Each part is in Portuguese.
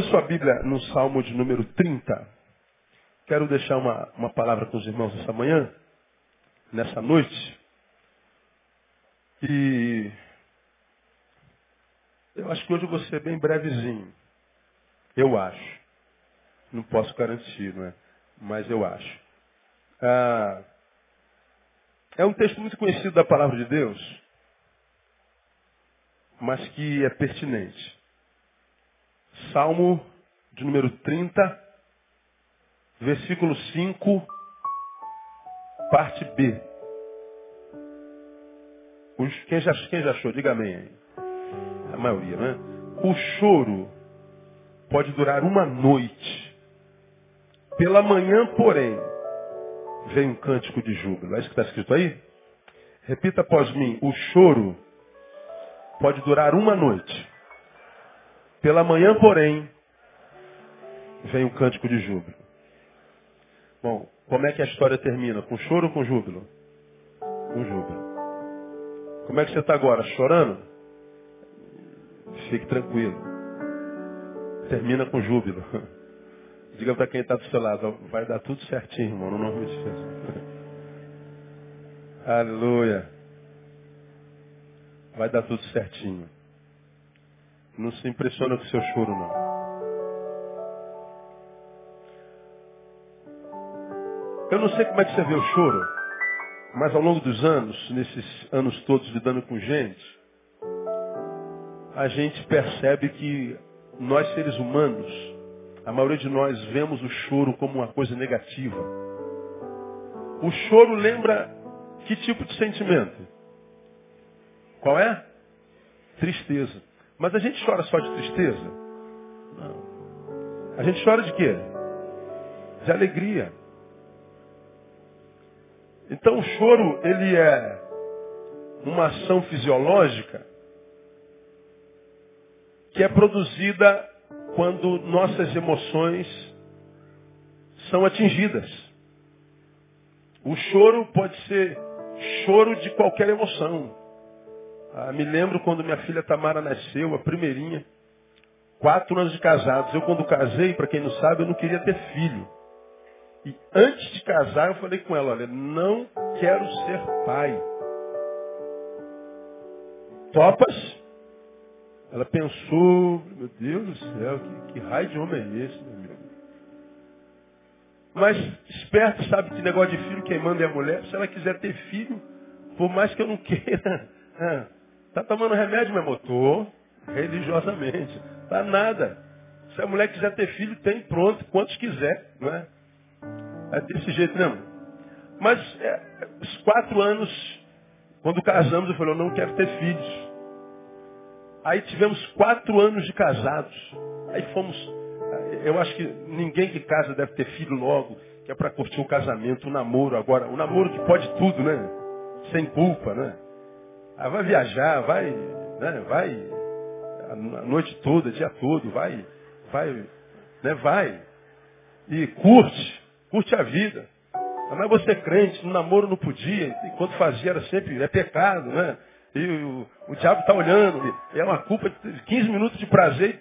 Abra sua Bíblia no Salmo de número 30. Quero deixar uma, uma palavra com os irmãos essa manhã, nessa noite. E eu acho que hoje eu vou ser bem brevezinho. Eu acho. Não posso garantir, não é? Mas eu acho. Ah, é um texto muito conhecido da palavra de Deus, mas que é pertinente. Salmo de número 30, versículo 5, parte B. Quem já, quem já achou? Diga amém. A maioria, né? O choro pode durar uma noite. Pela manhã, porém, vem um cântico de júbilo. É isso que está escrito aí? Repita após mim. O choro pode durar uma noite. Pela manhã, porém, vem um cântico de júbilo. Bom, como é que a história termina? Com choro ou com júbilo? Com júbilo. Como é que você está agora? Chorando? Fique tranquilo. Termina com júbilo. Diga para quem está do seu lado, vai dar tudo certinho, irmão, no nome de Jesus. Aleluia. Vai dar tudo certinho. Não se impressiona com o seu choro, não. Eu não sei como é que você vê o choro, mas ao longo dos anos, nesses anos todos lidando com gente, a gente percebe que nós seres humanos, a maioria de nós vemos o choro como uma coisa negativa. O choro lembra que tipo de sentimento? Qual é? Tristeza. Mas a gente chora só de tristeza? Não. A gente chora de quê? De alegria. Então o choro, ele é uma ação fisiológica que é produzida quando nossas emoções são atingidas. O choro pode ser choro de qualquer emoção. Ah, me lembro quando minha filha Tamara nasceu, a primeirinha, quatro anos de casados. Eu quando casei, para quem não sabe, eu não queria ter filho. E antes de casar, eu falei com ela, olha, não quero ser pai. Topas? Ela pensou, meu Deus do céu, que, que raio de homem é esse, meu amigo? Mas esperto sabe que negócio de filho quem manda é a mulher. Se ela quiser ter filho, por mais que eu não queira, tá tomando remédio, meu motor, religiosamente. Tá nada. Se a mulher quiser ter filho, tem pronto, quantos quiser, não é? É desse jeito mesmo. Mas é, os quatro anos, quando casamos, eu falei, eu não quero ter filhos. Aí tivemos quatro anos de casados. Aí fomos. Eu acho que ninguém que casa deve ter filho logo, que é para curtir o casamento, o namoro agora. O namoro que pode tudo, né? Sem culpa, né? Ah, vai viajar, vai, né? Vai a noite toda, dia todo, vai, vai, né? Vai. E curte. Curte a vida. Mas você é crente, no namoro não podia, enquanto fazia era sempre, é pecado, né? E o, o diabo está olhando, é uma culpa de 15 minutos de prazer,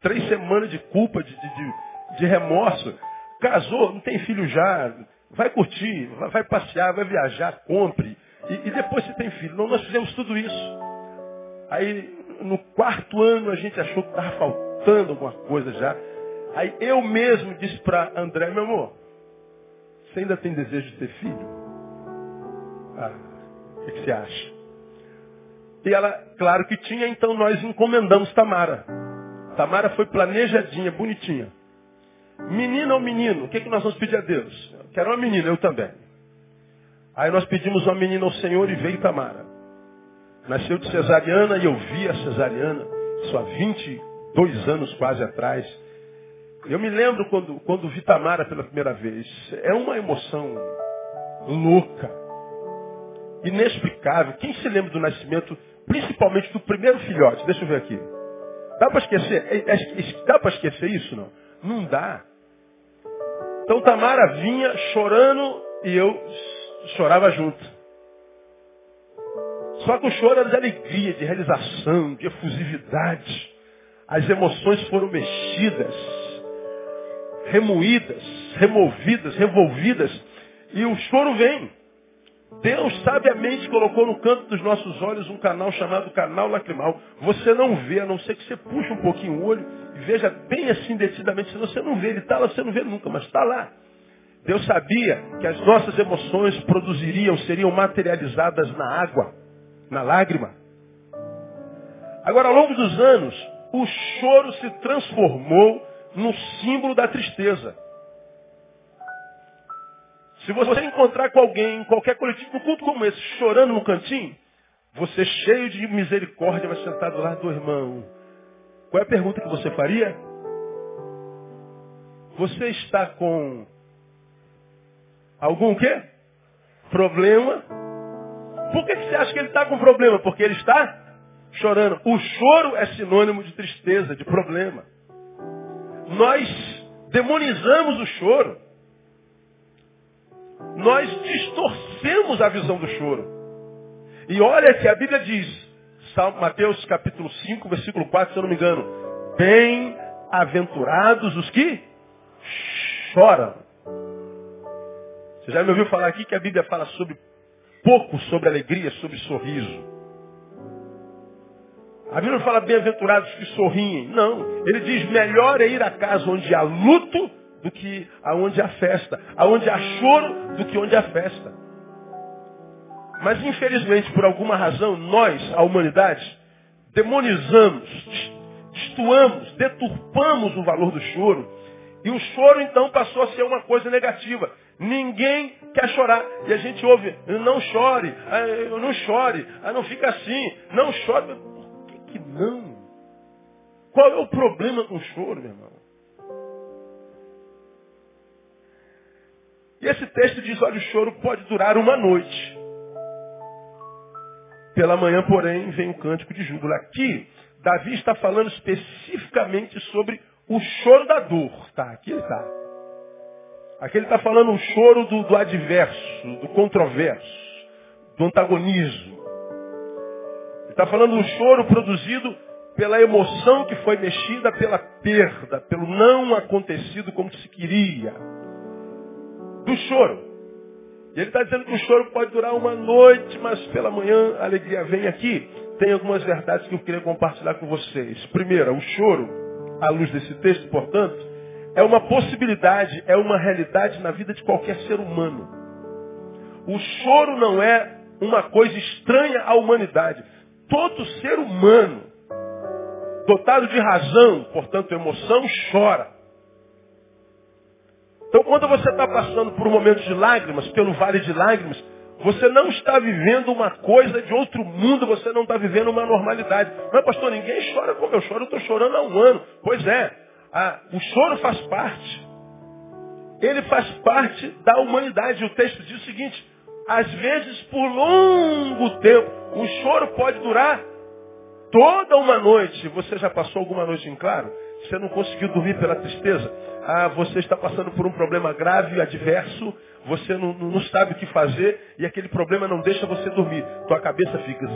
três semanas de culpa, de, de, de remorso. Casou, não tem filho já, vai curtir, vai, vai passear, vai viajar, compre. E, e, depois você tem filho. Não, nós fizemos tudo isso. Aí no quarto ano a gente achou que estava faltando alguma coisa já. Aí eu mesmo disse para André, meu amor, você ainda tem desejo de ter filho? Ah, o que, você acha? E ela, claro que tinha, então nós encomendamos Tamara. Tamara foi planejadinha, bonitinha. Menina ou menino? O que, que nós vamos pedir a Deus? Eu quero uma menina, eu também. Aí nós pedimos uma menina ao Senhor e veio Tamara. Nasceu de cesariana e eu vi a cesariana, isso há 22 anos quase atrás. Eu me lembro quando, quando vi Tamara pela primeira vez. É uma emoção louca, inexplicável. Quem se lembra do nascimento, principalmente do primeiro filhote? Deixa eu ver aqui. Dá para esquecer? É, é, dá para esquecer isso? Não? Não dá. Então Tamara vinha chorando e eu chorava junto. Só que o choro era de alegria, de realização, de efusividade. As emoções foram mexidas, remoídas, removidas, revolvidas, e o choro vem. Deus sabiamente colocou no canto dos nossos olhos um canal chamado canal lacrimal. Você não vê, a não ser que você puxe um pouquinho o olho e veja bem assim decididamente, senão você não vê, ele está lá, você não vê nunca, mas está lá. Deus sabia que as nossas emoções produziriam, seriam materializadas na água, na lágrima. Agora, ao longo dos anos, o choro se transformou no símbolo da tristeza. Se você encontrar com alguém, em qualquer coletivo, num culto como esse, chorando no cantinho, você cheio de misericórdia vai sentar do lado do irmão. Qual é a pergunta que você faria? Você está com algum quê? Problema? Por que você acha que ele está com problema? Porque ele está chorando. O choro é sinônimo de tristeza, de problema. Nós demonizamos o choro. Nós distorcemos a visão do choro. E olha que a Bíblia diz, Mateus capítulo 5, versículo 4, se eu não me engano, bem-aventurados os que choram. Você já me ouviu falar aqui que a Bíblia fala sobre pouco sobre alegria, sobre sorriso. A Bíblia não fala bem-aventurados que sorriem. Não. Ele diz melhor é ir à casa onde há luto do que aonde há festa. Aonde há choro do que onde há festa. Mas infelizmente, por alguma razão, nós, a humanidade, demonizamos, destoamos, deturpamos o valor do choro. E o choro então passou a ser uma coisa negativa. Ninguém quer chorar. E a gente ouve, não chore, ah, não chore, ah, não fica assim, não chore que não. Qual é o problema com o choro, meu irmão? E esse texto diz, olha, o choro pode durar uma noite. Pela manhã, porém, vem o cântico de júbilo. Aqui, Davi está falando especificamente sobre o choro da dor. Tá, aqui ele está. Aqui ele está falando o choro do, do adverso, do controverso, do antagonismo. Está falando um choro produzido pela emoção que foi mexida pela perda, pelo não acontecido como se queria. Do choro. E ele está dizendo que o choro pode durar uma noite, mas pela manhã a alegria vem aqui. Tem algumas verdades que eu queria compartilhar com vocês. Primeiro, o choro, à luz desse texto, portanto, é uma possibilidade, é uma realidade na vida de qualquer ser humano. O choro não é uma coisa estranha à humanidade. Todo ser humano, dotado de razão, portanto emoção, chora. Então quando você está passando por um momento de lágrimas, pelo vale de lágrimas, você não está vivendo uma coisa de outro mundo, você não está vivendo uma normalidade. Mas pastor, ninguém chora como eu choro, eu estou chorando há um ano. Pois é, o choro faz parte. Ele faz parte da humanidade. O texto diz o seguinte, às vezes por longo tempo, o choro pode durar toda uma noite. Você já passou alguma noite em claro? Você não conseguiu dormir pela tristeza? Ah, você está passando por um problema grave, adverso, você não, não sabe o que fazer e aquele problema não deixa você dormir. Tua cabeça fica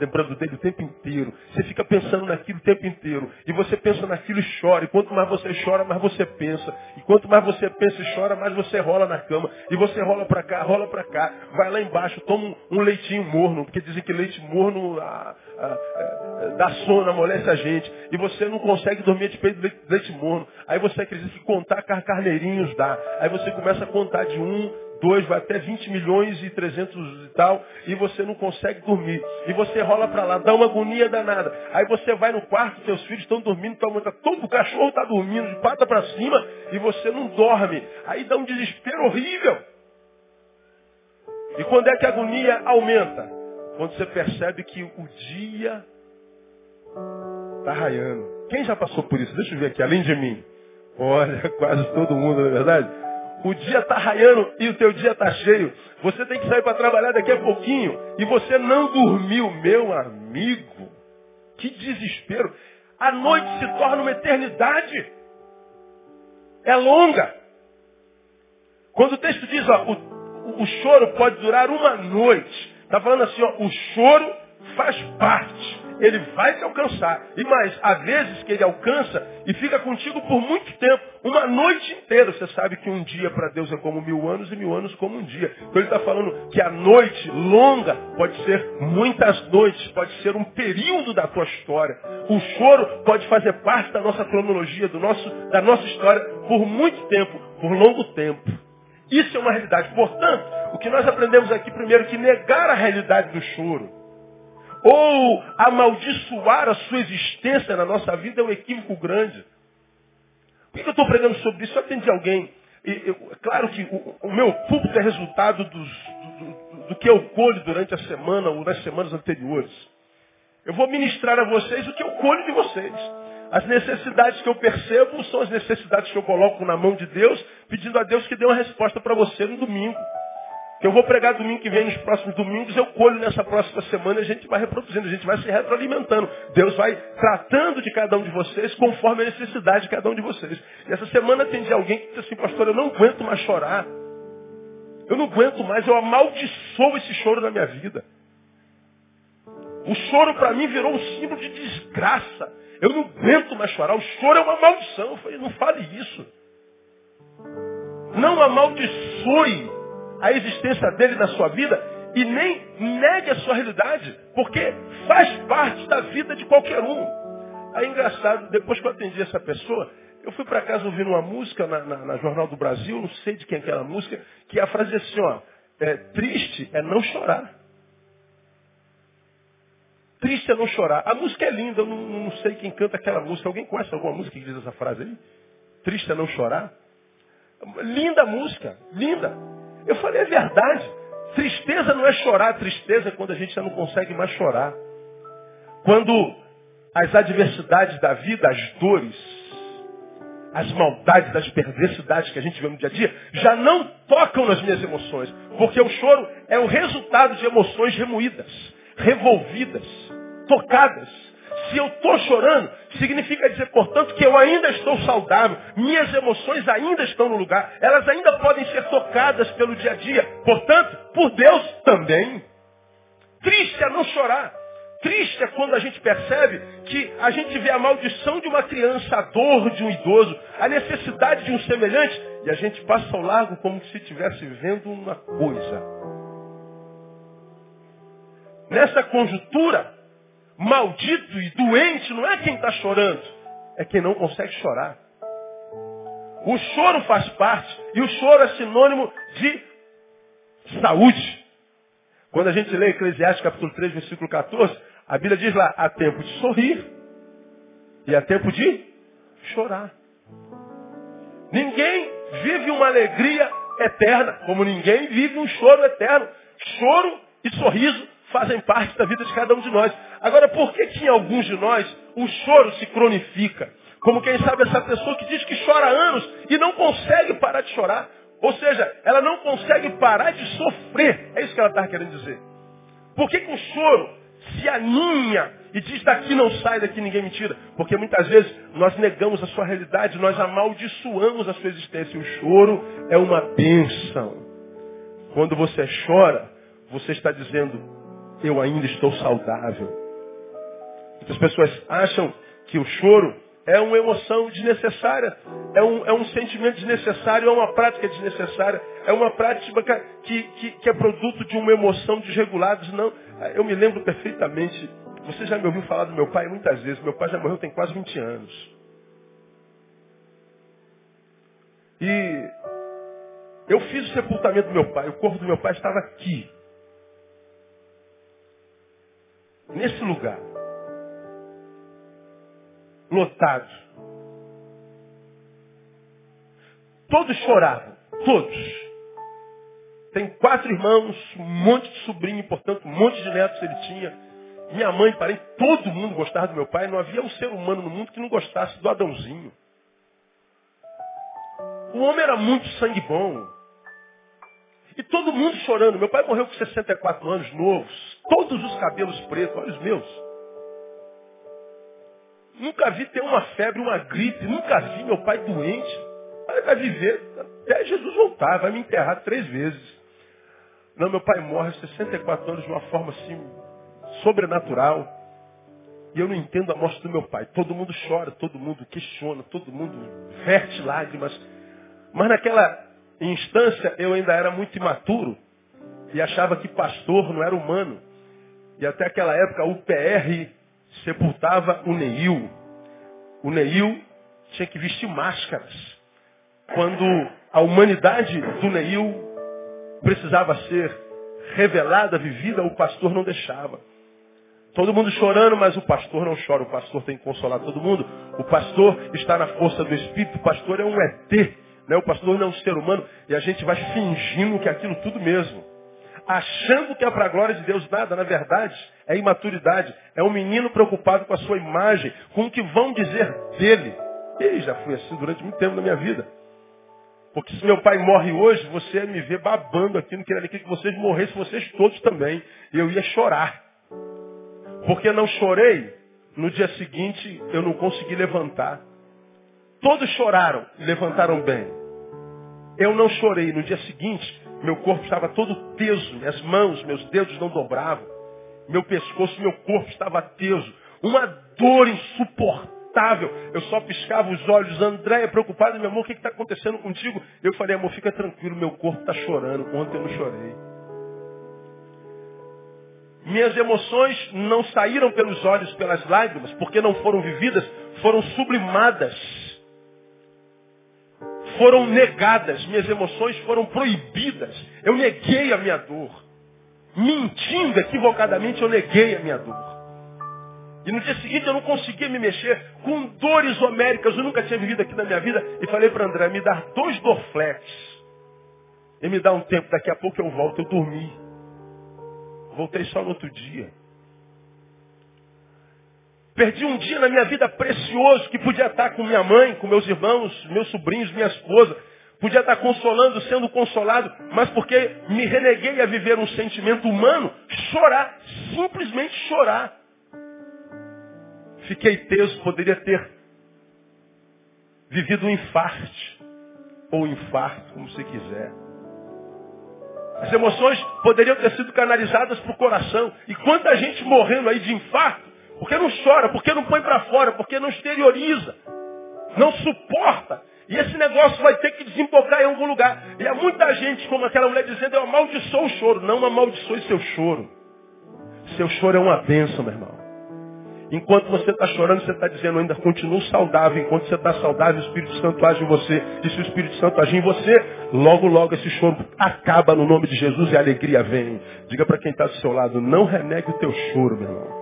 lembrando dele o tempo inteiro. Você fica pensando naquilo o tempo inteiro. E você pensa naquilo e chora. E quanto mais você chora, mais você pensa. E quanto mais você pensa e chora, mais você rola na cama. E você rola para cá, rola para cá. Vai lá embaixo, toma um leitinho morno. Porque dizem que leite morno ah, ah, dá sono, amolece a gente. E você não consegue dormir de peito de leite morno. Aí você acredita que contar carneirinhos dá. Aí você começa a contar de um, dois, vai até 20 milhões e 300 e tal, e você não consegue dormir. E você rola para lá, dá uma agonia danada. Aí você vai no quarto, seus filhos estão dormindo, tua mãe tá, todo o cachorro está dormindo de pata para cima, e você não dorme. Aí dá um desespero horrível. E quando é que a agonia aumenta? Quando você percebe que o dia está raiando. Quem já passou por isso? Deixa eu ver aqui, além de mim. Olha, quase todo mundo, não é verdade? O dia está raiando e o teu dia está cheio. Você tem que sair para trabalhar daqui a pouquinho. E você não dormiu, meu amigo. Que desespero. A noite se torna uma eternidade. É longa. Quando o texto diz, ó, o, o choro pode durar uma noite. Está falando assim, ó, o choro faz parte. Ele vai te alcançar. E mais, há vezes que ele alcança e fica contigo por muito tempo, uma noite inteira. Você sabe que um dia para Deus é como mil anos e mil anos como um dia. Então ele está falando que a noite longa pode ser muitas noites, pode ser um período da tua história. O choro pode fazer parte da nossa cronologia, do nosso, da nossa história por muito tempo, por longo tempo. Isso é uma realidade. Portanto, o que nós aprendemos aqui primeiro é que negar a realidade do choro ou amaldiçoar a sua existência na nossa vida é um equívoco grande. Por que eu estou pregando sobre isso? Eu atendi alguém. E, eu, claro que o, o, meu público é resultado dos, do, do, do, que eu colho durante a semana ou nas semanas anteriores. Eu vou ministrar a vocês o que eu colho de vocês. As necessidades que eu percebo são as necessidades que eu coloco na mão de Deus, pedindo a Deus que dê uma resposta para você no domingo. Que eu vou pregar domingo que vem, nos próximos domingos, eu colho nessa próxima semana a gente vai reproduzindo, a gente vai se retroalimentando. Deus vai tratando de cada um de vocês conforme a necessidade de cada um de vocês. E essa semana atendi alguém que disse assim, pastor, eu não aguento mais chorar. Eu não aguento mais, eu amaldiçoo esse choro na minha vida. O choro para mim virou um símbolo de desgraça. Eu não aguento mais chorar. O choro é uma maldição. Eu falei, não fale isso. Não amaldiçoe a existência dele na sua vida e nem negue a sua realidade, porque faz parte da vida de qualquer um. Aí engraçado, depois que eu atendi essa pessoa, eu fui para casa ouvindo uma música na, na, na, Jornal do Brasil, não sei de quem é aquela música, que a frase é assim, ó, é, triste é não chorar. Triste é não chorar. A música é linda, eu não, não sei quem canta aquela música. Alguém conhece alguma música que diz essa frase aí? Triste é não chorar? Linda música, linda. Eu falei, é verdade. Tristeza não é chorar, tristeza é quando a gente já não consegue mais chorar. Quando as adversidades da vida, as dores, as maldades, as perversidades que a gente vê no dia a dia, já não tocam nas minhas emoções. Porque o choro é o resultado de emoções remoídas, revolvidas, tocadas. Se eu estou chorando, significa dizer, portanto, que eu ainda estou saudável, minhas emoções ainda estão no lugar, elas ainda podem ser tocadas pelo dia a dia, portanto, por Deus também. Triste é não chorar. Triste é quando a gente percebe que a gente vê a maldição de uma criança, a dor de um idoso, a necessidade de um semelhante, e a gente passa ao largo como se estivesse vendo uma coisa. Nessa conjuntura, maldito e doente não é quem está chorando, é quem não consegue chorar. O choro faz parte, e o choro é sinônimo de saúde. Quando a gente lê Eclesiastes capítulo 3, versículo 14, a Bíblia diz lá, há tempo de sorrir e há tempo de chorar. Ninguém vive uma alegria eterna, como ninguém vive um choro eterno. Choro e sorriso fazem parte da vida de cada um de nós. Agora, por que, que em alguns de nós o choro se cronifica? Como quem sabe essa pessoa que diz que chora há anos e não consegue parar de chorar. Ou seja, ela não consegue parar de sofrer. É isso que ela está querendo dizer. Por que, que o choro se aninha e diz daqui não sai, daqui ninguém me tira? Porque muitas vezes nós negamos a sua realidade, nós amaldiçoamos a sua existência. O choro é uma bênção. Quando você chora, você está dizendo, eu ainda estou saudável. Muitas pessoas acham que o choro é uma emoção desnecessária, é um, é um sentimento desnecessário, é uma prática desnecessária, é uma prática que, que, que é produto de uma emoção desregulada. Não, eu me lembro perfeitamente, você já me ouviu falar do meu pai muitas vezes, meu pai já morreu tem quase 20 anos. E eu fiz o sepultamento do meu pai, o corpo do meu pai estava aqui. Nesse lugar. Lotado. Todos choravam. Todos. Tem quatro irmãos, um monte de sobrinho, portanto, um monte de netos ele tinha. Minha mãe, parente, todo mundo gostava do meu pai. Não havia um ser humano no mundo que não gostasse do Adãozinho. O homem era muito sangue bom. E todo mundo chorando. Meu pai morreu com 64 anos, novos. Todos os cabelos pretos, olha os meus. Nunca vi ter uma febre, uma gripe. Nunca vi meu pai doente. Ele vai viver até Jesus voltar. Vai me enterrar três vezes. Não, meu pai morre aos 64 anos de uma forma assim sobrenatural. E eu não entendo a morte do meu pai. Todo mundo chora, todo mundo questiona, todo mundo verte lágrimas. Mas naquela instância eu ainda era muito imaturo e achava que pastor não era humano. E até aquela época o PR sepultava o Neil. O Neil tinha que vestir máscaras. Quando a humanidade do Neil precisava ser revelada, vivida, o pastor não deixava. Todo mundo chorando, mas o pastor não chora. O pastor tem que consolar todo mundo. O pastor está na força do Espírito. O pastor é um ET. Né? O pastor não é um ser humano. E a gente vai fingindo que é aquilo tudo mesmo. Achando que é para a glória de Deus nada. Na verdade, é imaturidade. É um menino preocupado com a sua imagem. Com o que vão dizer dele. E já fui assim durante muito tempo na minha vida. Porque se meu pai morre hoje, você ia me ver babando aqui, não queria que vocês morressem, vocês todos também. E eu ia chorar. Porque não chorei, no dia seguinte eu não consegui levantar. Todos choraram levantaram bem. Eu não chorei. No dia seguinte, meu corpo estava todo teso, minhas mãos, meus dedos não dobravam. Meu pescoço, meu corpo estava teso. Uma dor insuportável. Eu só piscava os olhos. Andréia, preocupada, meu amor, o que está acontecendo contigo? Eu falei, amor, fica tranquilo, meu corpo está chorando. Ontem eu não chorei. Minhas emoções não saíram pelos olhos, pelas lágrimas, porque não foram vividas, foram sublimadas. Foram negadas, minhas emoções foram proibidas. Eu neguei a minha dor. Mentindo equivocadamente, eu neguei a minha dor. E no dia seguinte eu não conseguia me mexer, com dores homéricas, eu nunca tinha vivido aqui na minha vida. E falei para André, me dá dois Dorflex. E me dá um tempo, daqui a pouco eu volto, eu dormi. Voltei só no outro dia. Perdi um dia na minha vida precioso que podia estar com minha mãe, com meus irmãos, meus sobrinhos, minha esposa. Podia estar consolando, sendo consolado, mas porque me reneguei a viver um sentimento humano, chorar, simplesmente chorar. Fiquei teso, poderia ter vivido um infarte, ou infarto, como você quiser. As emoções poderiam ter sido canalizadas para o coração. E quanta gente morrendo aí de infarto, porque não chora, porque não põe para fora, porque não exterioriza, não suporta. E esse negócio vai ter que desembocar em algum lugar. E há muita gente, como aquela mulher dizendo, eu amaldiçoo o choro. Não amaldiçoe seu choro. Seu choro é uma bênção, meu irmão. Enquanto você está chorando, você está dizendo ainda continuo saudável. Enquanto você está saudável, o Espírito Santo age em você. E se o Espírito Santo agir em você, logo, logo esse choro acaba no nome de Jesus e a alegria vem. Diga para quem está do seu lado, não renegue o teu choro, meu irmão.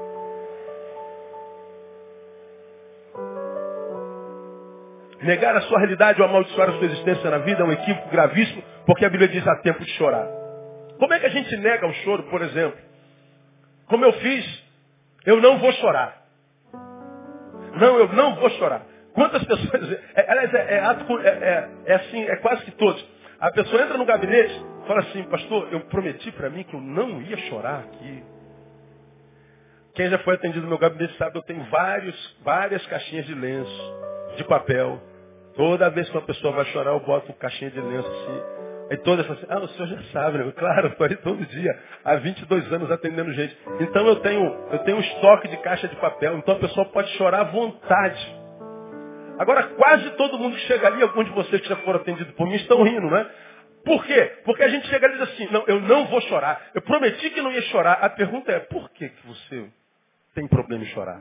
Negar a sua realidade ou amaldiçoar a sua existência na vida é um equívoco gravíssimo, porque a Bíblia diz há tempo de chorar. Como é que a gente nega o choro, por exemplo? Como eu fiz eu não vou chorar. Não, eu não vou chorar. Quantas pessoas. É, aliás, é, é, é, é, é, assim, é quase que todos. A pessoa entra no gabinete fala assim, pastor, eu prometi para mim que eu não ia chorar aqui. Quem já foi atendido no meu gabinete sabe eu tenho vários, várias caixinhas de lenço, de papel. Toda vez que uma pessoa vai chorar, eu boto caixinha de lenço assim. Aí todas falam assim, ah, o senhor já sabe, né? Claro, estou aí todo dia, há 22 anos atendendo gente. Então eu tenho, eu tenho um estoque de caixa de papel, então a pessoa pode chorar à vontade. Agora, quase todo mundo que chega ali, alguns de vocês que já foram atendidos por mim, estão rindo, né? Por quê? Porque a gente chega ali e diz assim, não, eu não vou chorar. Eu prometi que não ia chorar. A pergunta é, por que, que você tem problema em chorar?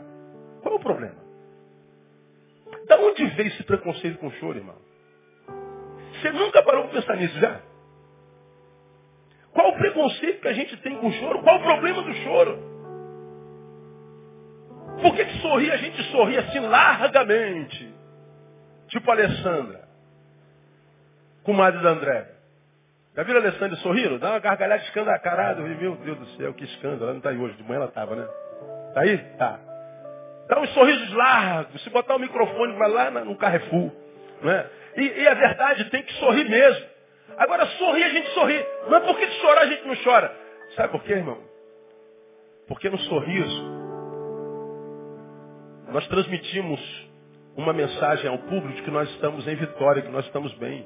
Qual é o problema? Da onde veio esse preconceito com o choro, irmão? Você nunca parou para pensar nisso já? Qual o preconceito que a gente tem com o choro? Qual o problema do choro? Por que, que sorrir a gente sorri assim largamente? Tipo a Alessandra. Comadre da André. Já viram a Alessandra sorrindo? Dá uma gargalhada escandacarada. Meu Deus do céu, que escândalo. Ela não está aí hoje. De manhã ela estava, né? Está aí? Tá. Dá uns sorrisos largos. Se botar o microfone, vai lá no Carrefour. Não é? E, e a verdade tem que sorrir mesmo. Agora, sorrir a gente sorri. Mas por que chorar a gente não chora? Sabe por quê, irmão? Porque no sorriso nós transmitimos uma mensagem ao público de que nós estamos em vitória, que nós estamos bem.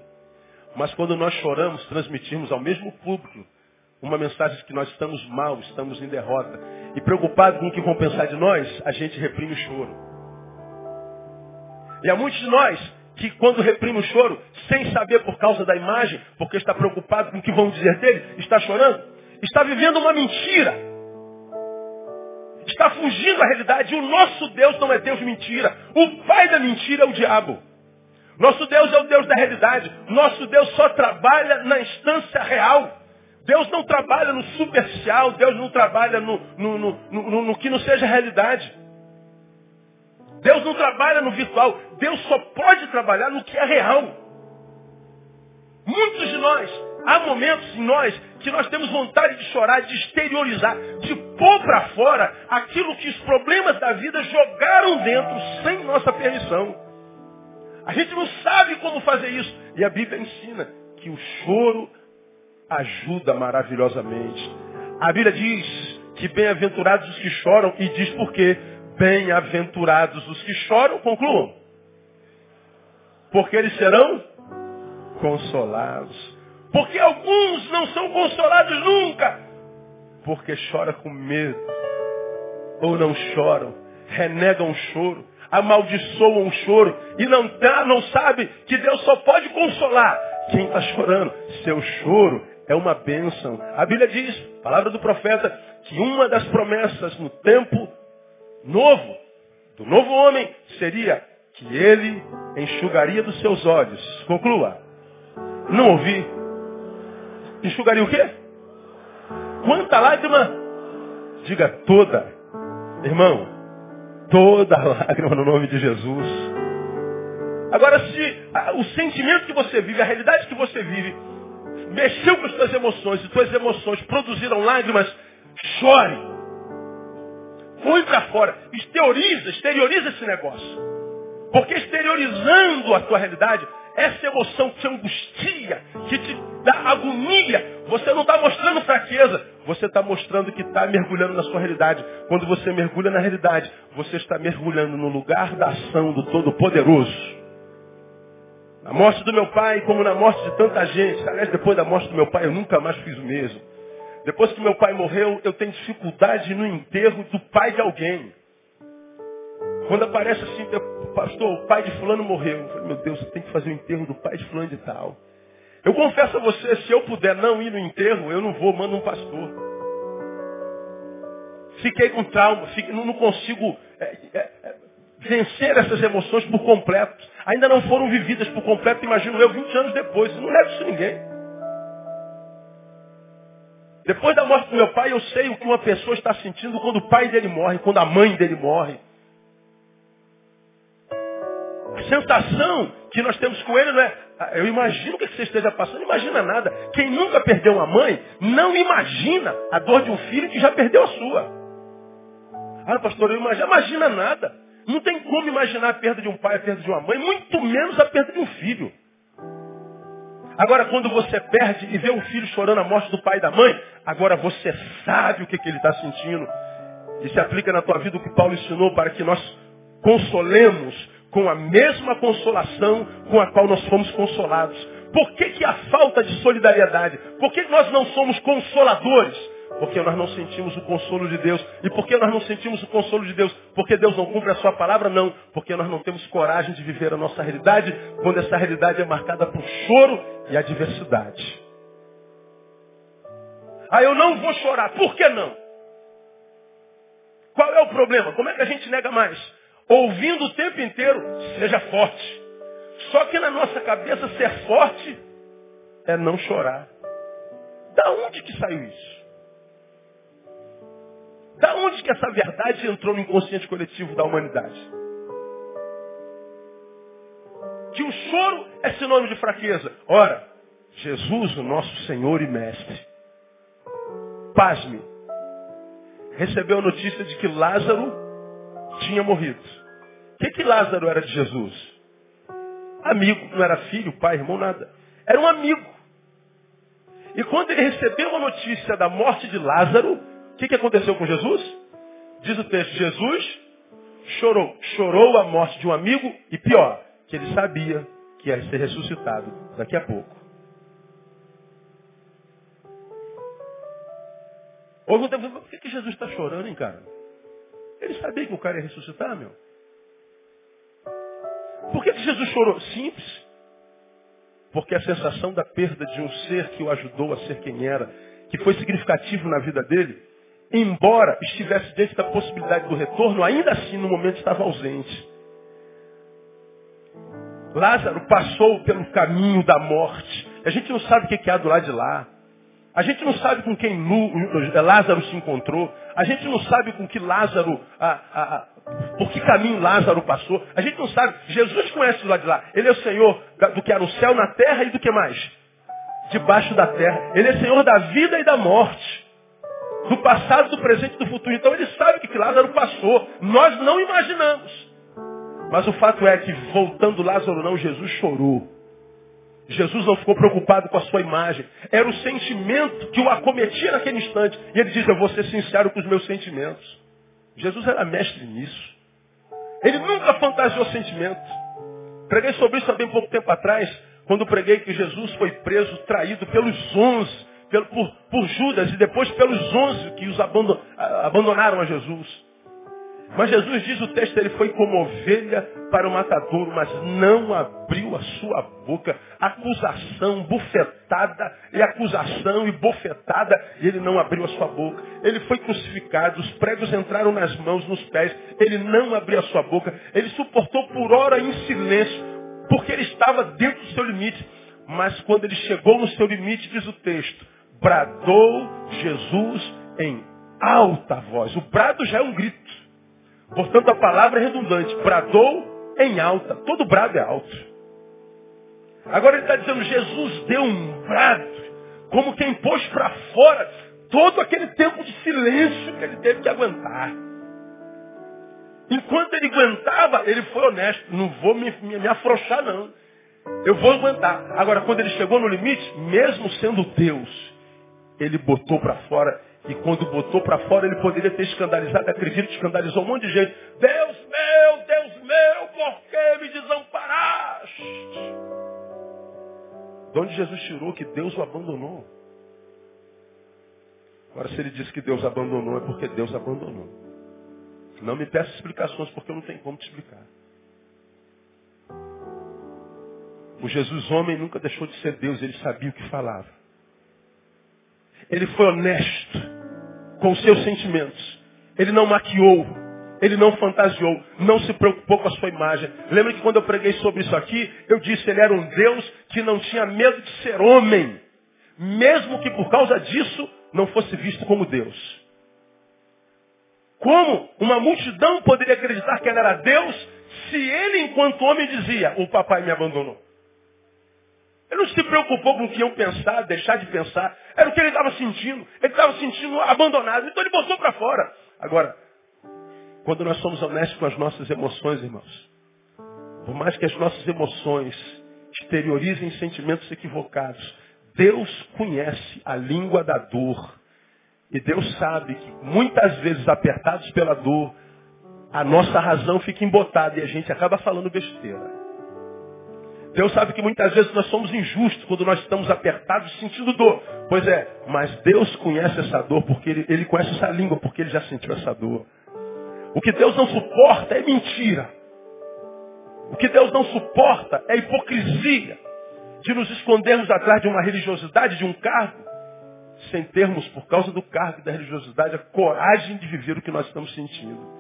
Mas quando nós choramos, transmitimos ao mesmo público uma mensagem de que nós estamos mal, estamos em derrota. e preocupado com o que vão pensar de nós, a gente reprime o choro. E há muitos de nós que quando reprime o choro, sem saber por causa da imagem, porque está preocupado com o que vão dizer dele, está chorando, está vivendo uma mentira. Está fugindo da realidade. O nosso Deus não é Deus mentira. O pai da mentira é o diabo. Nosso Deus é o Deus da realidade. Nosso Deus só trabalha na instância real. Deus não trabalha no superficial, Deus não trabalha no, no, no, no, que não seja realidade. Deus não trabalha no virtual, Deus só pode trabalhar no que é real. Muitos de nós, há momentos em nós que nós temos vontade de chorar, de exteriorizar, de pôr para fora aquilo que os problemas da vida jogaram dentro sem nossa permissão. A gente não sabe como fazer isso. E a Bíblia ensina que o choro ajuda maravilhosamente. A Bíblia diz que bem-aventurados os que choram e diz por quê? Bem-aventurados os que choram, concluam. Porque eles serão consolados. Porque alguns não são consolados nunca. Porque chora com medo. Ou não choram, renegam o choro, amaldiçoam o choro e não, tá, não sabe que Deus só pode consolar quem está chorando. Seu choro é uma bênção. A Bíblia diz, palavra do profeta, que uma das promessas no tempo novo, do novo homem, seria que ele enxugaria dos seus olhos. Conclua. Não ouvi. Enxugaria o quê? Quanta lágrima? Diga toda. Irmão, toda lágrima no nome de Jesus. Agora, se o sentimento que você vive, a realidade que você vive, mexeu com as suas emoções e suas emoções produziram lágrimas, chore. Põe para fora. Exterioriza, exterioriza esse negócio. Porque exteriorizando a tua realidade, essa emoção que te angustia, que te dá agonia, você não está mostrando fraqueza, você está mostrando que está mergulhando na sua realidade. Quando você mergulha na realidade, você está mergulhando no lugar da ação do Todo-Poderoso. Na morte do meu pai, como na morte de tanta gente. Aliás, depois da morte do meu pai, eu nunca mais fiz o mesmo. Depois que meu pai morreu, eu tenho dificuldade no enterro do pai de alguém. Quando aparece assim, pastor, o pai de fulano morreu. Eu falei, meu Deus, eu tenho que fazer o enterro do pai de fulano de tal. Eu confesso a você, se eu puder não ir no enterro, eu não vou, mando um pastor. Fiquei com trauma, fiquei, não, consigo é, é, é, vencer essas emoções por completo. Ainda não foram vividas por completo, imagino eu, 20 anos depois. Não leva isso ninguém. Depois da morte do meu pai, eu sei o que uma pessoa está sentindo quando o pai dele morre, quando a mãe dele morre. A sensação que nós temos com ele não é, eu imagino o que você esteja passando, imagina nada. Quem nunca perdeu uma mãe, não imagina a dor de um filho que já perdeu a sua. Ah, pastor, eu imagino, imagina nada. Não tem como imaginar a perda de um pai, a perda de uma mãe, muito menos a perda de um filho. Agora, quando você perde e vê um filho chorando a morte do pai e da mãe, agora você sabe o que, que ele está sentindo. E se aplica na tua vida o que Paulo ensinou para que nós consolemos com a mesma consolação com a qual nós fomos consolados. Por que, que a falta de solidariedade? Por que nós não somos consoladores? Porque nós não sentimos o consolo de Deus. E por que nós não sentimos o consolo de Deus? Porque Deus não cumpre a sua palavra? Não. Porque nós não temos coragem de viver a nossa realidade quando essa realidade é marcada por choro e adversidade. Ah, eu não vou chorar. Por que não? Qual é o problema? Como é que a gente nega mais? ouvindo o tempo inteiro, seja forte. Só que na nossa cabeça ser forte é não chorar. Da onde que saiu isso? Da onde que essa verdade entrou no inconsciente coletivo da humanidade? Que o choro é sinônimo de fraqueza. Ora, Jesus, o nosso Senhor e Mestre, pasme, recebeu a notícia de que Lázaro tinha morrido. O que, que Lázaro era de Jesus? Amigo, não era filho, pai, irmão, nada. Era um amigo. E quando ele recebeu a notícia da morte de Lázaro, que, que aconteceu com Jesus? Diz o texto, Jesus chorou. Chorou a morte de um amigo e pior, que ele sabia que ia ser ressuscitado daqui a pouco. Houve um tempo, por que, que Jesus está chorando, hein, cara? Ele sabia que o cara ia ressuscitar, meu. Por que, que Jesus chorou? Simples. Porque a sensação da perda de um ser que o ajudou a ser quem era, que foi significativo na vida dele, embora estivesse dentro da possibilidade do retorno, ainda assim no momento estava ausente. Lázaro passou pelo caminho da morte. A gente não sabe o que há do lado de lá. A gente não sabe com quem Lázaro se encontrou. A gente não sabe com que Lázaro, a, a, a, por que caminho Lázaro passou. A gente não sabe. Jesus conhece do lado de lá. Ele é o Senhor do que era o céu na terra e do que mais? Debaixo da terra. Ele é Senhor da vida e da morte. Do passado, do presente e do futuro. Então ele sabe que Lázaro passou. Nós não imaginamos. Mas o fato é que, voltando Lázaro não, Jesus chorou. Jesus não ficou preocupado com a sua imagem. Era o sentimento que o acometia naquele instante. E ele diz, eu vou ser sincero com os meus sentimentos. Jesus era mestre nisso. Ele nunca fantasiou sentimento. Preguei sobre isso há bem pouco tempo atrás, quando preguei que Jesus foi preso, traído pelos onze, pelo, por, por Judas e depois pelos onze que os abandonaram a Jesus. Mas Jesus diz o texto, ele foi como ovelha para o matadouro, mas não abriu a sua boca. Acusação, bufetada, e acusação e bofetada, e ele não abriu a sua boca. Ele foi crucificado, os pregos entraram nas mãos, nos pés, ele não abriu a sua boca. Ele suportou por hora em silêncio, porque ele estava dentro do seu limite. Mas quando ele chegou no seu limite, diz o texto, bradou Jesus em alta voz. O brado já é um grito. Portanto, a palavra é redundante. Bradou em alta. Todo brado é alto. Agora ele está dizendo, Jesus deu um brado, como quem pôs para fora todo aquele tempo de silêncio que ele teve que aguentar. Enquanto ele aguentava, ele foi honesto. Não vou me, me, me afrouxar, não. Eu vou aguentar. Agora, quando ele chegou no limite, mesmo sendo Deus, ele botou para fora e quando botou para fora, ele poderia ter escandalizado, acredito, escandalizou um monte de gente. Deus meu, Deus meu, por que me desamparaste? De onde Jesus tirou que Deus o abandonou? Agora, se ele disse que Deus abandonou, é porque Deus abandonou. Não me peça explicações, porque eu não tenho como te explicar. O Jesus homem nunca deixou de ser Deus, ele sabia o que falava. Ele foi honesto com os seus sentimentos. Ele não maquiou. Ele não fantasiou. Não se preocupou com a sua imagem. Lembra que quando eu preguei sobre isso aqui, eu disse que ele era um Deus que não tinha medo de ser homem. Mesmo que por causa disso não fosse visto como Deus. Como uma multidão poderia acreditar que ele era Deus se ele, enquanto homem, dizia: O papai me abandonou? Ele não se preocupou com o que iam pensar, deixar de pensar. Era o que ele estava sentindo. Ele estava sentindo abandonado. Então ele botou para fora. Agora, quando nós somos honestos com as nossas emoções, irmãos, por mais que as nossas emoções exteriorizem sentimentos equivocados, Deus conhece a língua da dor. E Deus sabe que muitas vezes, apertados pela dor, a nossa razão fica embotada e a gente acaba falando besteira. Deus sabe que muitas vezes nós somos injustos quando nós estamos apertados sentindo dor. Pois é, mas Deus conhece essa dor porque ele, ele conhece essa língua, porque ele já sentiu essa dor. O que Deus não suporta é mentira. O que Deus não suporta é hipocrisia. De nos escondermos atrás de uma religiosidade, de um cargo, sem termos, por causa do cargo e da religiosidade, a coragem de viver o que nós estamos sentindo.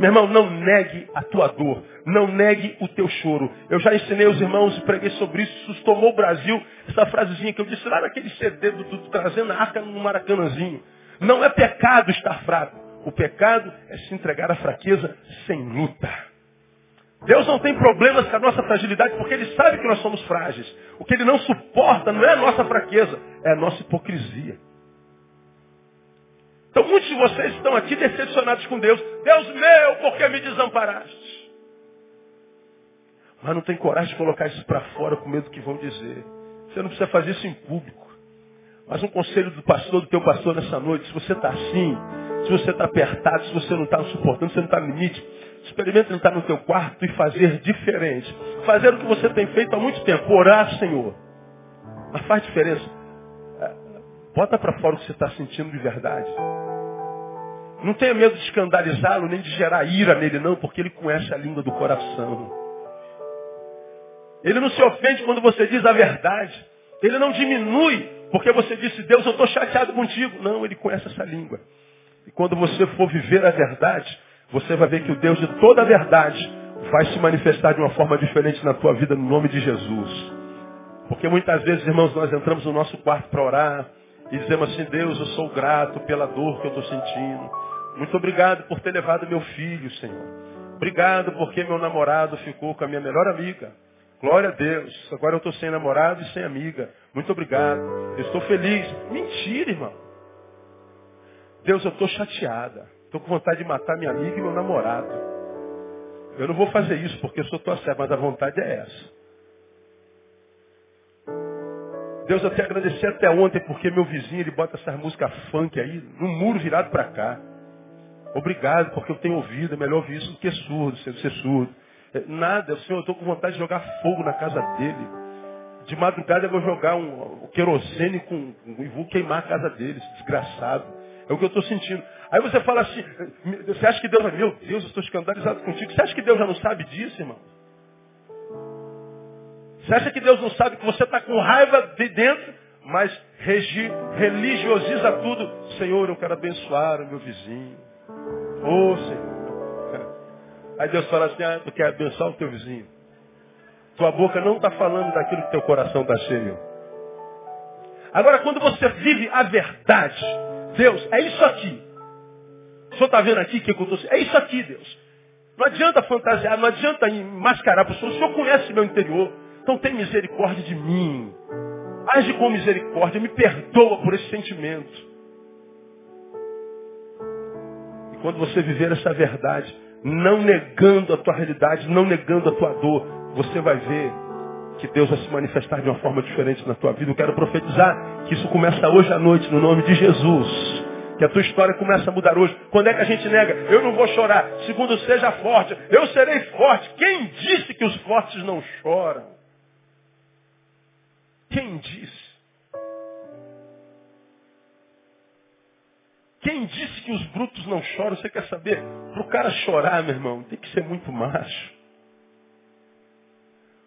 Meu irmão, não negue a tua dor. Não negue o teu choro. Eu já ensinei os irmãos e preguei sobre isso. Isso tomou o Brasil. Essa frasezinha que eu disse lá naquele CD do, do, do Trazendo a Arca no Maracanãzinho. Não é pecado estar fraco. O pecado é se entregar à fraqueza sem luta. Deus não tem problemas com a nossa fragilidade porque Ele sabe que nós somos frágeis. O que Ele não suporta não é a nossa fraqueza, é a nossa hipocrisia. Então muitos de vocês estão aqui decepcionados com Deus. Deus meu, por que me desamparaste? Mas não tem coragem de colocar isso para fora com medo do que vão dizer. Você não precisa fazer isso em público. Mas um conselho do pastor, do teu pastor nessa noite, se você está assim, se você está apertado, se você não está suportando, se você não está no limite, experimente entrar no teu quarto e fazer diferente. Fazer o que você tem feito há muito tempo, orar, Senhor. Mas faz diferença. Bota para fora o que você está sentindo de verdade. Não tenha medo de escandalizá-lo, nem de gerar ira nele, não, porque ele conhece a língua do coração. Ele não se ofende quando você diz a verdade. Ele não diminui porque você disse, Deus, eu estou chateado contigo. Não, ele conhece essa língua. E quando você for viver a verdade, você vai ver que o Deus de toda a verdade vai se manifestar de uma forma diferente na tua vida, no nome de Jesus. Porque muitas vezes, irmãos, nós entramos no nosso quarto para orar e dizemos assim, Deus, eu sou grato pela dor que eu estou sentindo. Muito obrigado por ter levado meu filho, Senhor. Obrigado porque meu namorado ficou com a minha melhor amiga. Glória a Deus. Agora eu estou sem namorado e sem amiga. Muito obrigado. Eu estou feliz. Mentira, irmão. Deus, eu estou chateada. Estou com vontade de matar minha amiga e meu namorado. Eu não vou fazer isso porque eu sou tua serva, mas a vontade é essa. Deus, eu te agradeci até ontem porque meu vizinho ele bota essas músicas funk aí no muro virado para cá. Obrigado porque eu tenho ouvido. É melhor ouvir isso do que surdo, ser surdo. É, nada, Senhor, eu estou com vontade de jogar fogo na casa dele. De madrugada eu vou jogar um, um querosene com, e vou queimar a casa dele, desgraçado. É o que eu estou sentindo. Aí você fala assim, você acha que Deus meu Deus, eu estou escandalizado contigo. Você acha que Deus já não sabe disso, irmão? Você acha que Deus não sabe que você está com raiva de dentro, mas religiosiza tudo? Senhor, eu quero abençoar o meu vizinho. Ô oh, Senhor. Aí Deus fala assim, ah, tu quer abençoar o teu vizinho. Tua boca não está falando daquilo que teu coração está cheio. Agora, quando você vive a verdade, Deus, é isso aqui. O senhor está vendo aqui que eu estou É isso aqui, Deus. Não adianta fantasiar, não adianta mascarar para o senhor. O senhor conhece meu interior. Então tem misericórdia de mim. Age com misericórdia, me perdoa por esse sentimento. Quando você viver essa verdade, não negando a tua realidade, não negando a tua dor, você vai ver que Deus vai se manifestar de uma forma diferente na tua vida. Eu quero profetizar que isso começa hoje à noite, no nome de Jesus. Que a tua história começa a mudar hoje. Quando é que a gente nega? Eu não vou chorar. Segundo seja forte, eu serei forte. Quem disse que os fortes não choram? Quem disse? Quem disse que os brutos não choram? Você quer saber? Para o cara chorar, meu irmão, tem que ser muito macho.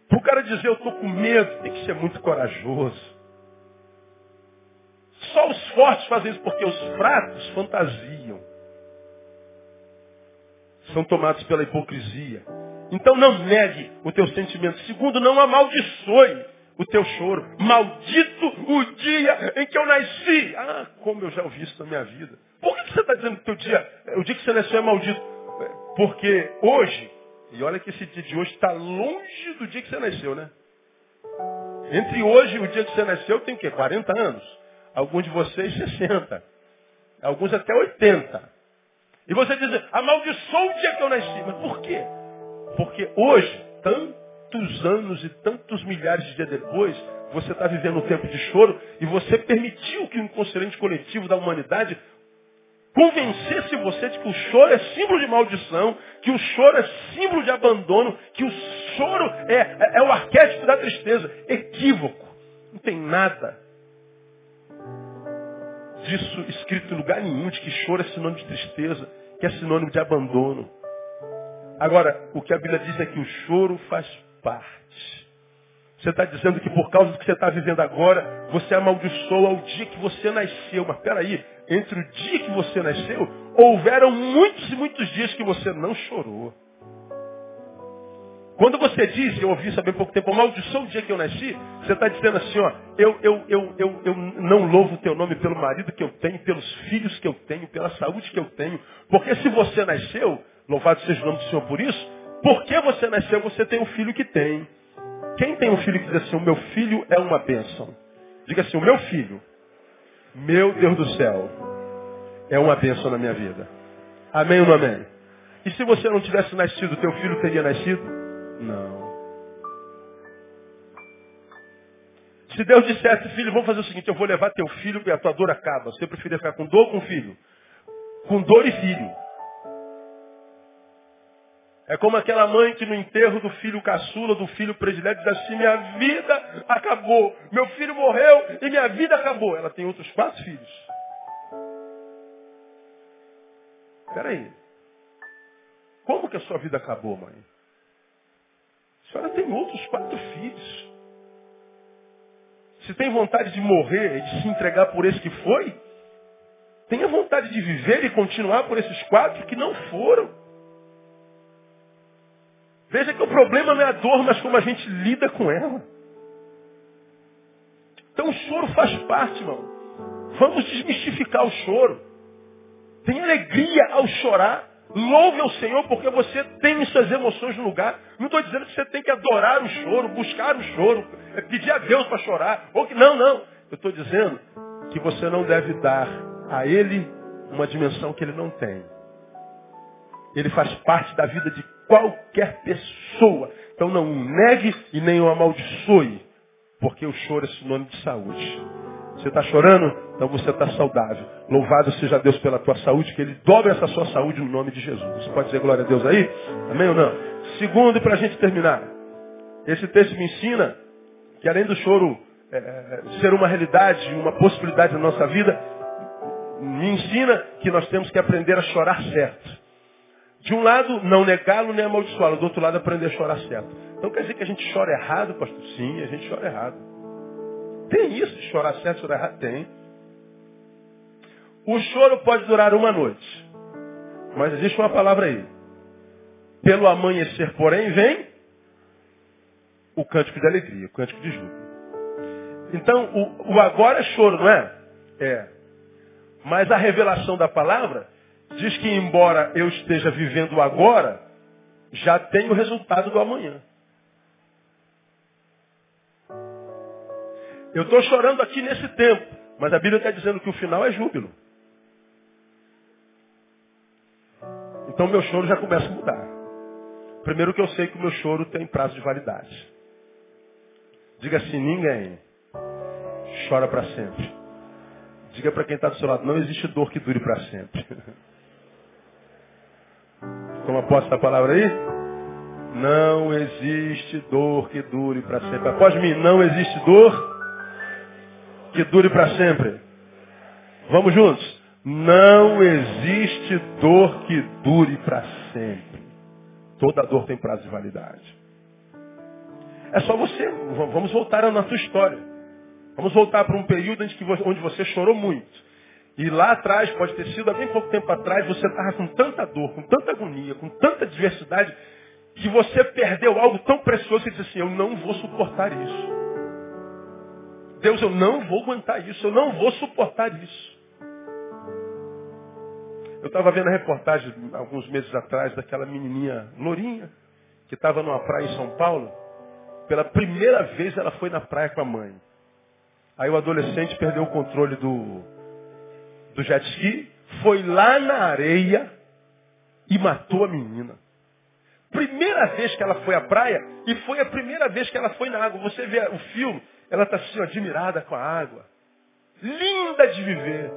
Para o cara dizer eu estou com medo, tem que ser muito corajoso. Só os fortes fazem isso porque os fracos fantasiam. São tomados pela hipocrisia. Então não negue o teu sentimento. Segundo, não amaldiçoe o teu choro. Maldito o dia em que eu nasci. Ah, como eu já ouvi isso na minha vida. Por que você está dizendo que teu dia, o dia que você nasceu é maldito? Porque hoje, e olha que esse dia de hoje está longe do dia que você nasceu, né? Entre hoje e o dia que você nasceu tem o quê? 40 anos. Alguns de vocês 60. Alguns até 80. E você diz, amaldiçoou o dia que eu nasci. Mas por quê? Porque hoje, tanto tantos anos e tantos milhares de dias depois, você está vivendo um tempo de choro e você permitiu que o inconsciente coletivo da humanidade convencesse você de que o choro é símbolo de maldição, que o choro é símbolo de abandono, que o choro é, é, é o arquétipo da tristeza. Equívoco. Não tem nada disso escrito em lugar nenhum, de que choro é sinônimo de tristeza, que é sinônimo de abandono. Agora, o que a Bíblia diz é que o choro faz parte. Você está dizendo que por causa do que você está vivendo agora, você amaldiçoa o dia que você nasceu. Mas peraí, entre o dia que você nasceu, houveram muitos e muitos dias que você não chorou. Quando você diz, eu ouvi isso há pouco tempo, amaldiçoa o dia que eu nasci, você está dizendo assim, ó, eu, eu, eu, eu, eu não louvo o teu nome pelo marido que eu tenho, pelos filhos que eu tenho, pela saúde que eu tenho. Porque se você nasceu, louvado seja o nome do Senhor por isso, porque você nasceu, você tem um filho que tem. Quem tem um filho que diz assim, o meu filho é uma bênção? Diga assim, o meu filho, meu Deus do céu, é uma bênção na minha vida. Amém ou não amém? E se você não tivesse nascido, teu filho teria nascido? Não. Se Deus dissesse, filho, vamos fazer o seguinte, eu vou levar teu filho e a tua dor acaba. Você preferia ficar com dor ou com filho? Com dor e filho. É como aquela mãe que no enterro do filho caçula, do filho predileto, diz assim, minha vida acabou. Meu filho morreu e minha vida acabou. Ela tem outros quatro filhos. Peraí. Como que a sua vida acabou, mãe? A senhora tem outros quatro filhos. Se tem vontade de morrer e de se entregar por esse que foi, tenha vontade de viver e continuar por esses quatro que não foram. Veja que o problema não é a dor, mas como a gente lida com ela. Então o choro faz parte, irmão. Vamos desmistificar o choro. Tem alegria ao chorar. Louve ao Senhor porque você tem suas emoções no lugar. Não estou dizendo que você tem que adorar o choro, buscar o choro, é pedir a Deus para chorar. Ou que não, não. Eu estou dizendo que você não deve dar a Ele uma dimensão que Ele não tem. Ele faz parte da vida de qualquer pessoa. Então não o negue e nem o amaldiçoe, porque o choro é sinônimo de saúde. Você está chorando? Então você está saudável. Louvado seja Deus pela tua saúde, que Ele dobre essa sua saúde no nome de Jesus. Você pode dizer glória a Deus aí? Amém ou não? Segundo, para a gente terminar. Esse texto me ensina que além do choro é, é, ser uma realidade, uma possibilidade na nossa vida, me ensina que nós temos que aprender a chorar certo. De um lado, não negá-lo nem amaldiçoá-lo. Do outro lado, aprender a chorar certo. Então quer dizer que a gente chora errado, pastor? Sim, a gente chora errado. Tem isso de chorar certo, chorar errado? Tem. O choro pode durar uma noite. Mas existe uma palavra aí. Pelo amanhecer, porém, vem o cântico de alegria, o cântico de júbilo. Então, o, o agora é choro, não é? É. Mas a revelação da palavra diz que embora eu esteja vivendo agora, já tem o resultado do amanhã. Eu estou chorando aqui nesse tempo, mas a Bíblia está dizendo que o final é júbilo. Então meu choro já começa a mudar. Primeiro que eu sei que o meu choro tem prazo de validade. Diga assim, ninguém chora para sempre. Diga para quem está do seu lado, não existe dor que dure para sempre. Como aposta a palavra aí? Não existe dor que dure para sempre. Após mim, não existe dor que dure para sempre. Vamos juntos? Não existe dor que dure para sempre. Toda dor tem prazo de validade. É só você. Vamos voltar na tua história. Vamos voltar para um período onde você chorou muito. E lá atrás, pode ter sido há bem pouco tempo atrás, você estava com tanta dor, com tanta agonia, com tanta adversidade, que você perdeu algo tão precioso e disse assim, eu não vou suportar isso. Deus, eu não vou aguentar isso, eu não vou suportar isso. Eu estava vendo a reportagem alguns meses atrás daquela menininha lourinha que estava numa praia em São Paulo. Pela primeira vez ela foi na praia com a mãe. Aí o adolescente perdeu o controle do, do jet ski, foi lá na areia e matou a menina. Primeira vez que ela foi à praia e foi a primeira vez que ela foi na água. Você vê o filme, ela está assim, admirada com a água. Linda de viver.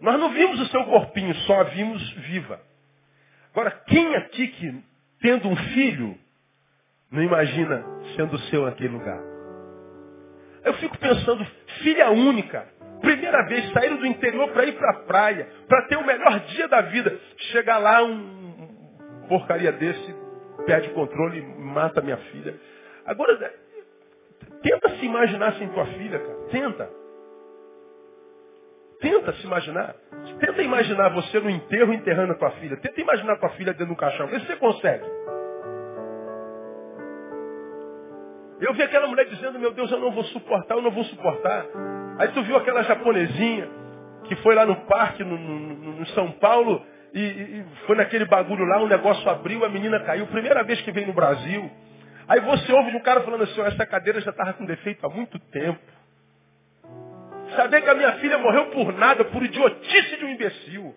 Nós não vimos o seu corpinho, só a vimos viva. Agora, quem aqui que, tendo um filho, não imagina sendo seu naquele lugar? Eu fico pensando, filha única, Primeira vez, saíram do interior para ir para a praia, para ter o melhor dia da vida. Chegar lá, um porcaria desse, perde o controle e mata minha filha. Agora, tenta se imaginar sem tua filha, cara. Tenta. Tenta se imaginar. Tenta imaginar você no enterro enterrando a tua filha. Tenta imaginar tua filha dentro do caixão. Vê se você consegue. Eu vi aquela mulher dizendo, meu Deus, eu não vou suportar, eu não vou suportar. Aí tu viu aquela japonesinha que foi lá no parque, no, no, no São Paulo, e, e, foi naquele bagulho lá, o negócio abriu, a menina caiu, primeira vez que veio no Brasil. Aí você ouve um cara falando assim, essa cadeira já estava com defeito há muito tempo. Saber que a minha filha morreu por nada, por idiotice de um imbecil.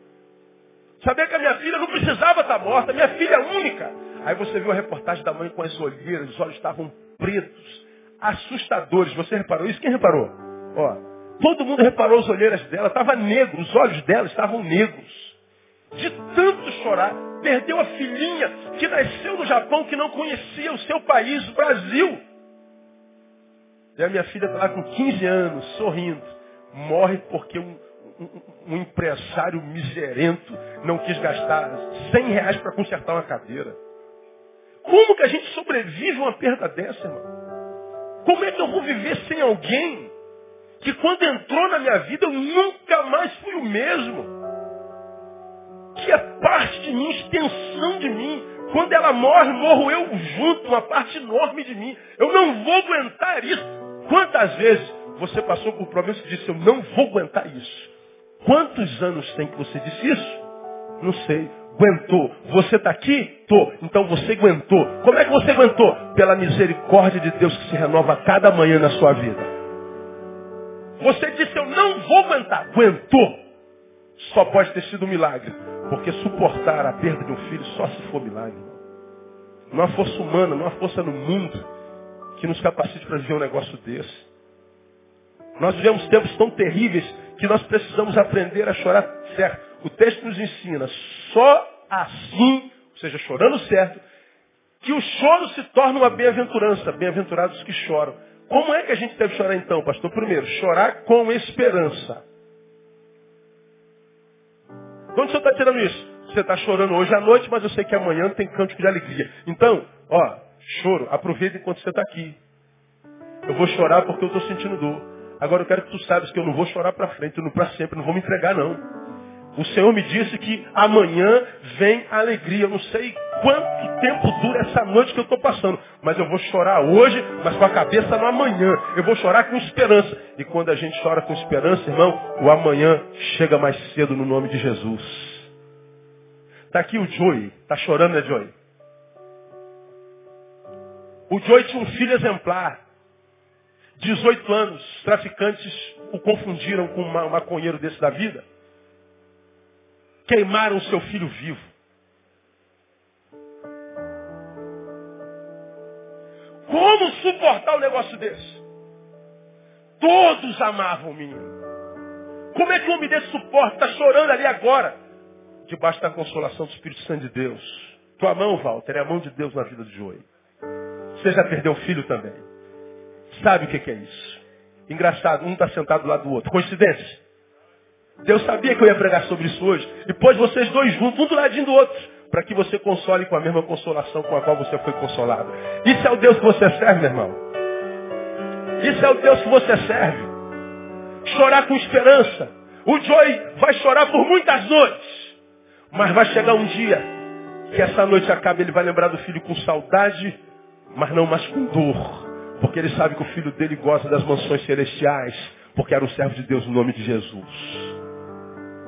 Saber que a minha filha não precisava estar morta, minha filha é única. Aí você viu a reportagem da mãe com as olheiras, os olhos estavam pretos, assustadores. Você reparou isso? Quem reparou? Ó, todo mundo reparou as olheiras dela, estava negro, os olhos dela estavam negros. De tanto chorar, perdeu a filhinha que nasceu no Japão, que não conhecia o seu país, o Brasil. E a minha filha está lá com 15 anos, sorrindo. Morre porque um, um, um empresário miserento não quis gastar 100 reais para consertar uma cadeira. Como que a gente sobrevive a uma perda dessa, irmão? Como é que eu vou viver sem alguém que quando entrou na minha vida eu nunca mais fui o mesmo? Que é parte de mim, extensão de mim. Quando ela morre, morro eu junto, uma parte enorme de mim. Eu não vou aguentar isso. Quantas vezes você passou por problemas e disse, eu não vou aguentar isso? Quantos anos tem que você disse isso? Não sei. Aguentou. Você está aqui? Tô. Então você aguentou. Como é que você aguentou? Pela misericórdia de Deus que se renova cada manhã na sua vida. Você disse, eu não vou aguentar. Aguentou. Só pode ter sido um milagre. Porque suportar a perda de um filho só se for milagre. Não há força humana, não há força no mundo que nos capacite para viver um negócio desse. Nós vivemos tempos tão terríveis que nós precisamos aprender a chorar certo. O texto nos ensina, só assim, ou seja, chorando certo, que o choro se torna uma bem-aventurança. Bem-aventurados que choram. Como é que a gente deve chorar então, pastor? Primeiro, chorar com esperança. Quando o senhor está tirando isso? Você está chorando hoje à noite, mas eu sei que amanhã tem cântico de alegria. Então, ó, choro, aproveita enquanto você está aqui. Eu vou chorar porque eu estou sentindo dor. Agora eu quero que tu saibas que eu não vou chorar para frente, não para sempre, não vou me entregar não. O Senhor me disse que amanhã vem alegria. Eu não sei quanto tempo dura essa noite que eu estou passando, mas eu vou chorar hoje, mas com a cabeça no amanhã. Eu vou chorar com esperança. E quando a gente chora com esperança, irmão, o amanhã chega mais cedo no nome de Jesus. Está aqui o Joey. Está chorando, né, Joey? O Joey tinha um filho exemplar. 18 anos. Traficantes o confundiram com um maconheiro desse da vida. Queimaram o seu filho vivo. Como suportar um negócio desse? Todos amavam o menino. Como é que um homem desse suporta? Está chorando ali agora debaixo da consolação do Espírito Santo de Deus. Tua mão, Walter, é a mão de Deus na vida de Joey. Você já perdeu um filho também. Sabe o que é isso? Engraçado, um está sentado do lado do outro. Coincidência? Deus sabia que eu ia pregar sobre isso hoje. E pôs vocês dois juntos, um do ladinho do outro. Para que você console com a mesma consolação com a qual você foi consolado. Isso é o Deus que você serve, meu irmão. Isso é o Deus que você serve. Chorar com esperança. O Joey vai chorar por muitas noites. Mas vai chegar um dia que essa noite acaba, ele vai lembrar do filho com saudade, mas não mais com dor. Porque ele sabe que o filho dele goza das mansões celestiais, porque era um servo de Deus no nome de Jesus.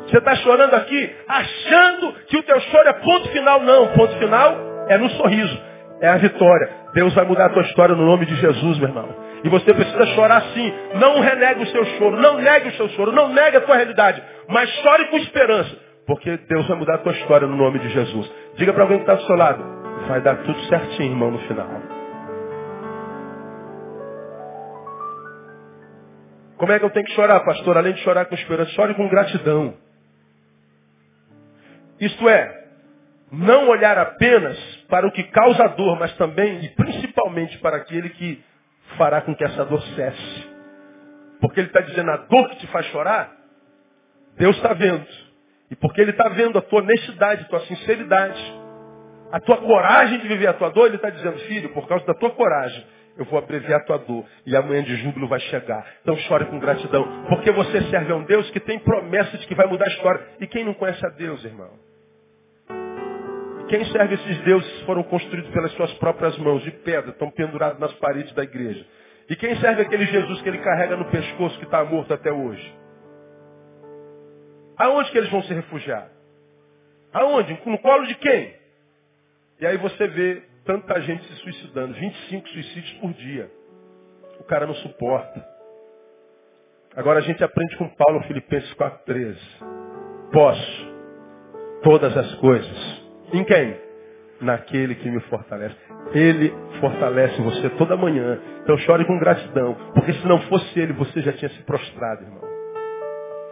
Você está chorando aqui, achando que o teu choro é ponto final. Não, ponto final é no sorriso, é a vitória. Deus vai mudar a tua história no nome de Jesus, meu irmão. E você precisa chorar sim. Não renegue o seu choro, não negue o seu choro, não negue a tua realidade, mas chore com esperança. Porque Deus vai mudar a tua história no nome de Jesus. Diga para alguém que está do seu lado. Vai dar tudo certinho, irmão, no final. Como é que eu tenho que chorar, pastor? Além de chorar com esperança, chore com gratidão. Isto é, não olhar apenas para o que causa dor, mas também e principalmente para aquele que fará com que essa dor cesse. Porque ele está dizendo, a dor que te faz chorar, Deus está vendo. E porque ele está vendo a tua honestidade, a tua sinceridade, a tua coragem de viver a tua dor, ele está dizendo, filho, por causa da tua coragem, eu vou abreviar a tua dor. E amanhã de júbilo vai chegar. Então chore com gratidão. Porque você serve a um Deus que tem promessa de que vai mudar a história. E quem não conhece a Deus, irmão? Quem serve esses deuses foram construídos pelas suas próprias mãos, de pedra, estão pendurados nas paredes da igreja? E quem serve aquele Jesus que ele carrega no pescoço que está morto até hoje? Aonde que eles vão se refugiar? Aonde? No colo de quem? E aí você vê tanta gente se suicidando. 25 suicídios por dia. O cara não suporta. Agora a gente aprende com Paulo Filipenses 4,13. Posso todas as coisas. Em quem? Naquele que me fortalece. Ele fortalece você toda manhã. Então chore com gratidão. Porque se não fosse ele, você já tinha se prostrado, irmão.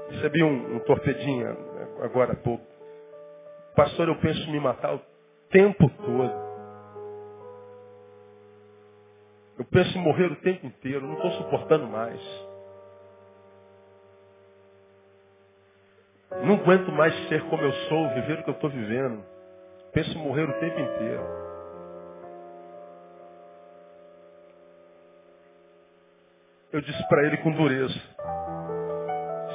Recebi um, um torpedinho agora há pouco. Pastor, eu penso em me matar o tempo todo. Eu penso em morrer o tempo inteiro, não estou suportando mais. Não aguento mais ser como eu sou, viver o que eu estou vivendo. Penso em morrer o tempo inteiro. Eu disse para ele com dureza.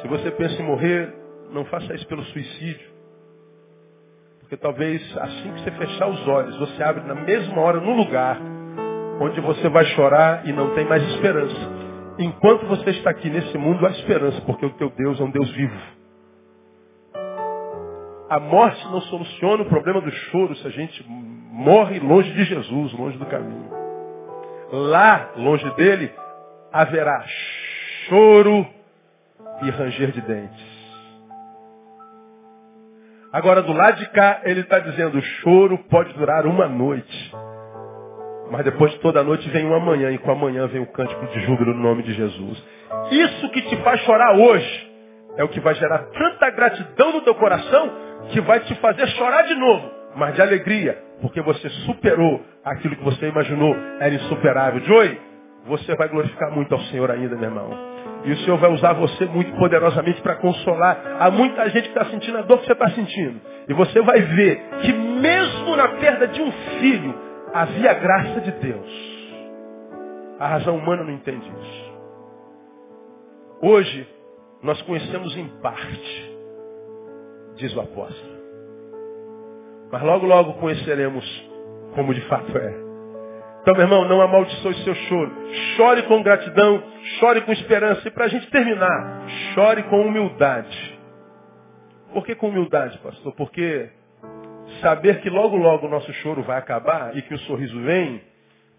Se você pensa em morrer, não faça isso pelo suicídio. Porque talvez assim que você fechar os olhos, você abre na mesma hora, no lugar, onde você vai chorar e não tem mais esperança. Enquanto você está aqui nesse mundo, há esperança, porque o teu Deus é um Deus vivo. A morte não soluciona o problema do choro se a gente morre longe de Jesus, longe do caminho. Lá, longe dele, haverá choro e ranger de dentes. Agora, do lado de cá, ele está dizendo, o choro pode durar uma noite. Mas depois de toda a noite vem uma manhã, e com a manhã vem o cântico de júbilo no nome de Jesus. Isso que te faz chorar hoje é o que vai gerar tanta gratidão no teu coração que vai te fazer chorar de novo, mas de alegria, porque você superou aquilo que você imaginou era insuperável. Joey, você vai glorificar muito ao Senhor ainda, meu irmão. E o Senhor vai usar você muito poderosamente para consolar. Há muita gente que está sentindo a dor que você está sentindo. E você vai ver que mesmo na perda de um filho, havia graça de Deus. A razão humana não entende isso. Hoje, nós conhecemos em parte, diz o apóstolo. Mas logo, logo conheceremos como de fato é. Então, meu irmão, não amaldiçoe seu choro. Chore com gratidão, chore com esperança. E para a gente terminar, chore com humildade. Por que com humildade, pastor? Porque saber que logo, logo o nosso choro vai acabar e que o sorriso vem,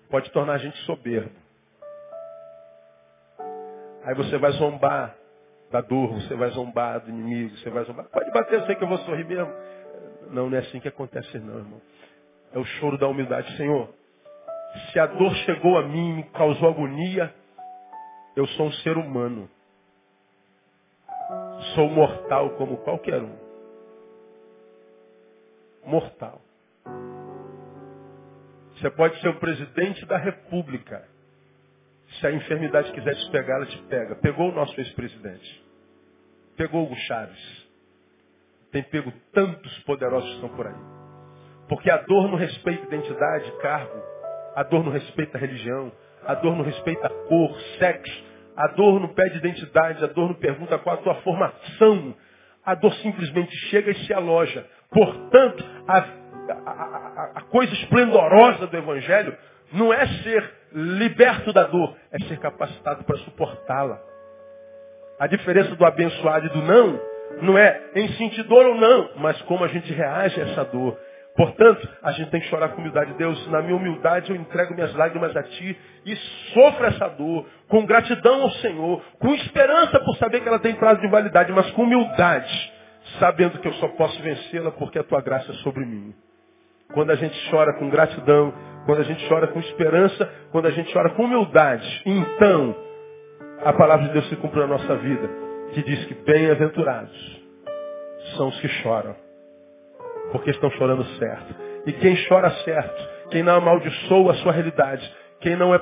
pode tornar a gente soberbo. Aí você vai zombar da dor, você vai zombar do inimigo, você vai zombar. Pode bater, eu sei que eu vou sorrir mesmo. Não, não é assim que acontece não, irmão. É o choro da humildade. Senhor, se a dor chegou a mim me causou agonia, eu sou um ser humano. Sou mortal como qualquer um. Mortal. Você pode ser o presidente da república. Se a enfermidade quiser te pegar, ela te pega. Pegou o nosso ex-presidente. Pegou o Chaves. Tem pego tantos poderosos que estão por aí. Porque a dor não respeita identidade, cargo, a dor não respeita religião. A dor não respeita cor, sexo. A dor não pede identidade. A dor não pergunta qual a tua formação. A dor simplesmente chega e se aloja. Portanto, a, a, a coisa esplendorosa do Evangelho não é ser liberto da dor, é ser capacitado para suportá-la. A diferença do abençoado e do não não é em sentir dor ou não, mas como a gente reage a essa dor. Portanto, a gente tem que chorar com humildade. Deus, na minha humildade eu entrego minhas lágrimas a Ti e sofro essa dor com gratidão ao Senhor, com esperança por saber que ela tem prazo de validade, mas com humildade, sabendo que eu só posso vencê-la porque a Tua graça é sobre mim. Quando a gente chora com gratidão, quando a gente chora com esperança, quando a gente chora com humildade, então a palavra de Deus se cumpre na nossa vida, que diz que bem-aventurados são os que choram porque estão chorando certo. E quem chora certo, quem não amaldiçoa a sua realidade, quem não é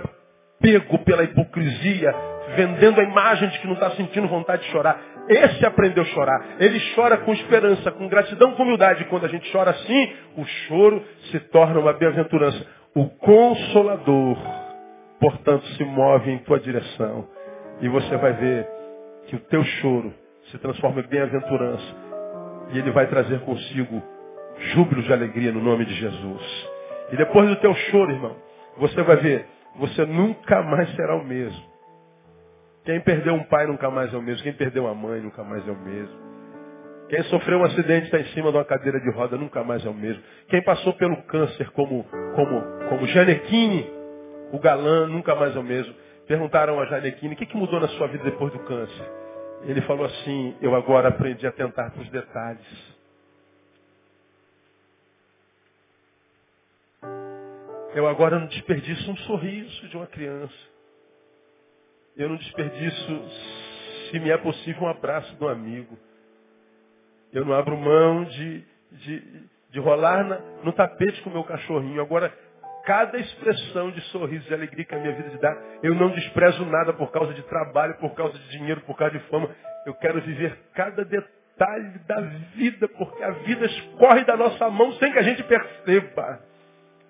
pego pela hipocrisia, vendendo a imagem de que não está sentindo vontade de chorar, esse aprendeu a chorar. Ele chora com esperança, com gratidão, com humildade. Quando a gente chora assim, o choro se torna uma bem-aventurança. O consolador, portanto, se move em tua direção. E você vai ver que o teu choro se transforma em bem-aventurança. E ele vai trazer consigo júbilo de alegria no nome de Jesus. E depois do teu choro, irmão, você vai ver, você nunca mais será o mesmo. Quem perdeu um pai nunca mais é o mesmo. Quem perdeu uma mãe nunca mais é o mesmo. Quem sofreu um acidente está em cima de uma cadeira de roda nunca mais é o mesmo. Quem passou pelo câncer como, como, como Janequine, o galã, nunca mais é o mesmo. Perguntaram a Janequine, o que, que mudou na sua vida depois do câncer? Ele falou assim, eu agora aprendi a atentar para os detalhes. Eu agora não desperdiço um sorriso de uma criança. Eu não desperdiço, se me é possível, um abraço de um amigo. Eu não abro mão de, de, de rolar na, no tapete com o meu cachorrinho. Agora, cada expressão de sorriso e alegria que a minha vida te dá, eu não desprezo nada por causa de trabalho, por causa de dinheiro, por causa de fama. Eu quero viver cada detalhe da vida, porque a vida escorre da nossa mão sem que a gente perceba.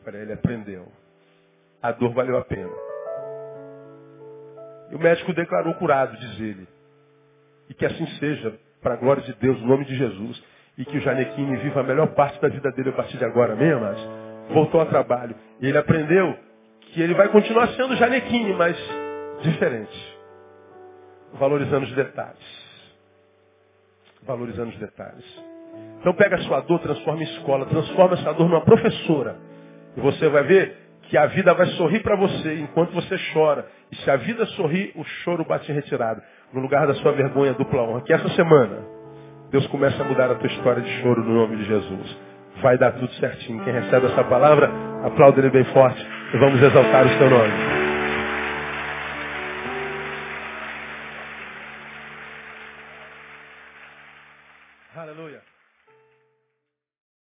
Para ele aprendeu. A dor valeu a pena. E o médico declarou curado, diz ele. E que assim seja, para a glória de Deus, no nome de Jesus. E que o Janequine viva a melhor parte da vida dele a partir de agora, amém, amados? Voltou ao trabalho. E ele aprendeu que ele vai continuar sendo Janequine, mas diferente. Valorizando os detalhes. Valorizando os detalhes. Então pega a sua dor, transforma em escola, transforma essa dor numa professora. E você vai ver que a vida vai sorrir para você enquanto você chora. E se a vida sorrir, o choro bate em retirada. No lugar da sua vergonha, dupla honra. Que essa semana, Deus começa a mudar a tua história de choro no nome de Jesus. Vai dar tudo certinho. Quem recebe essa palavra, aplauda ele bem forte e vamos exaltar o seu nome.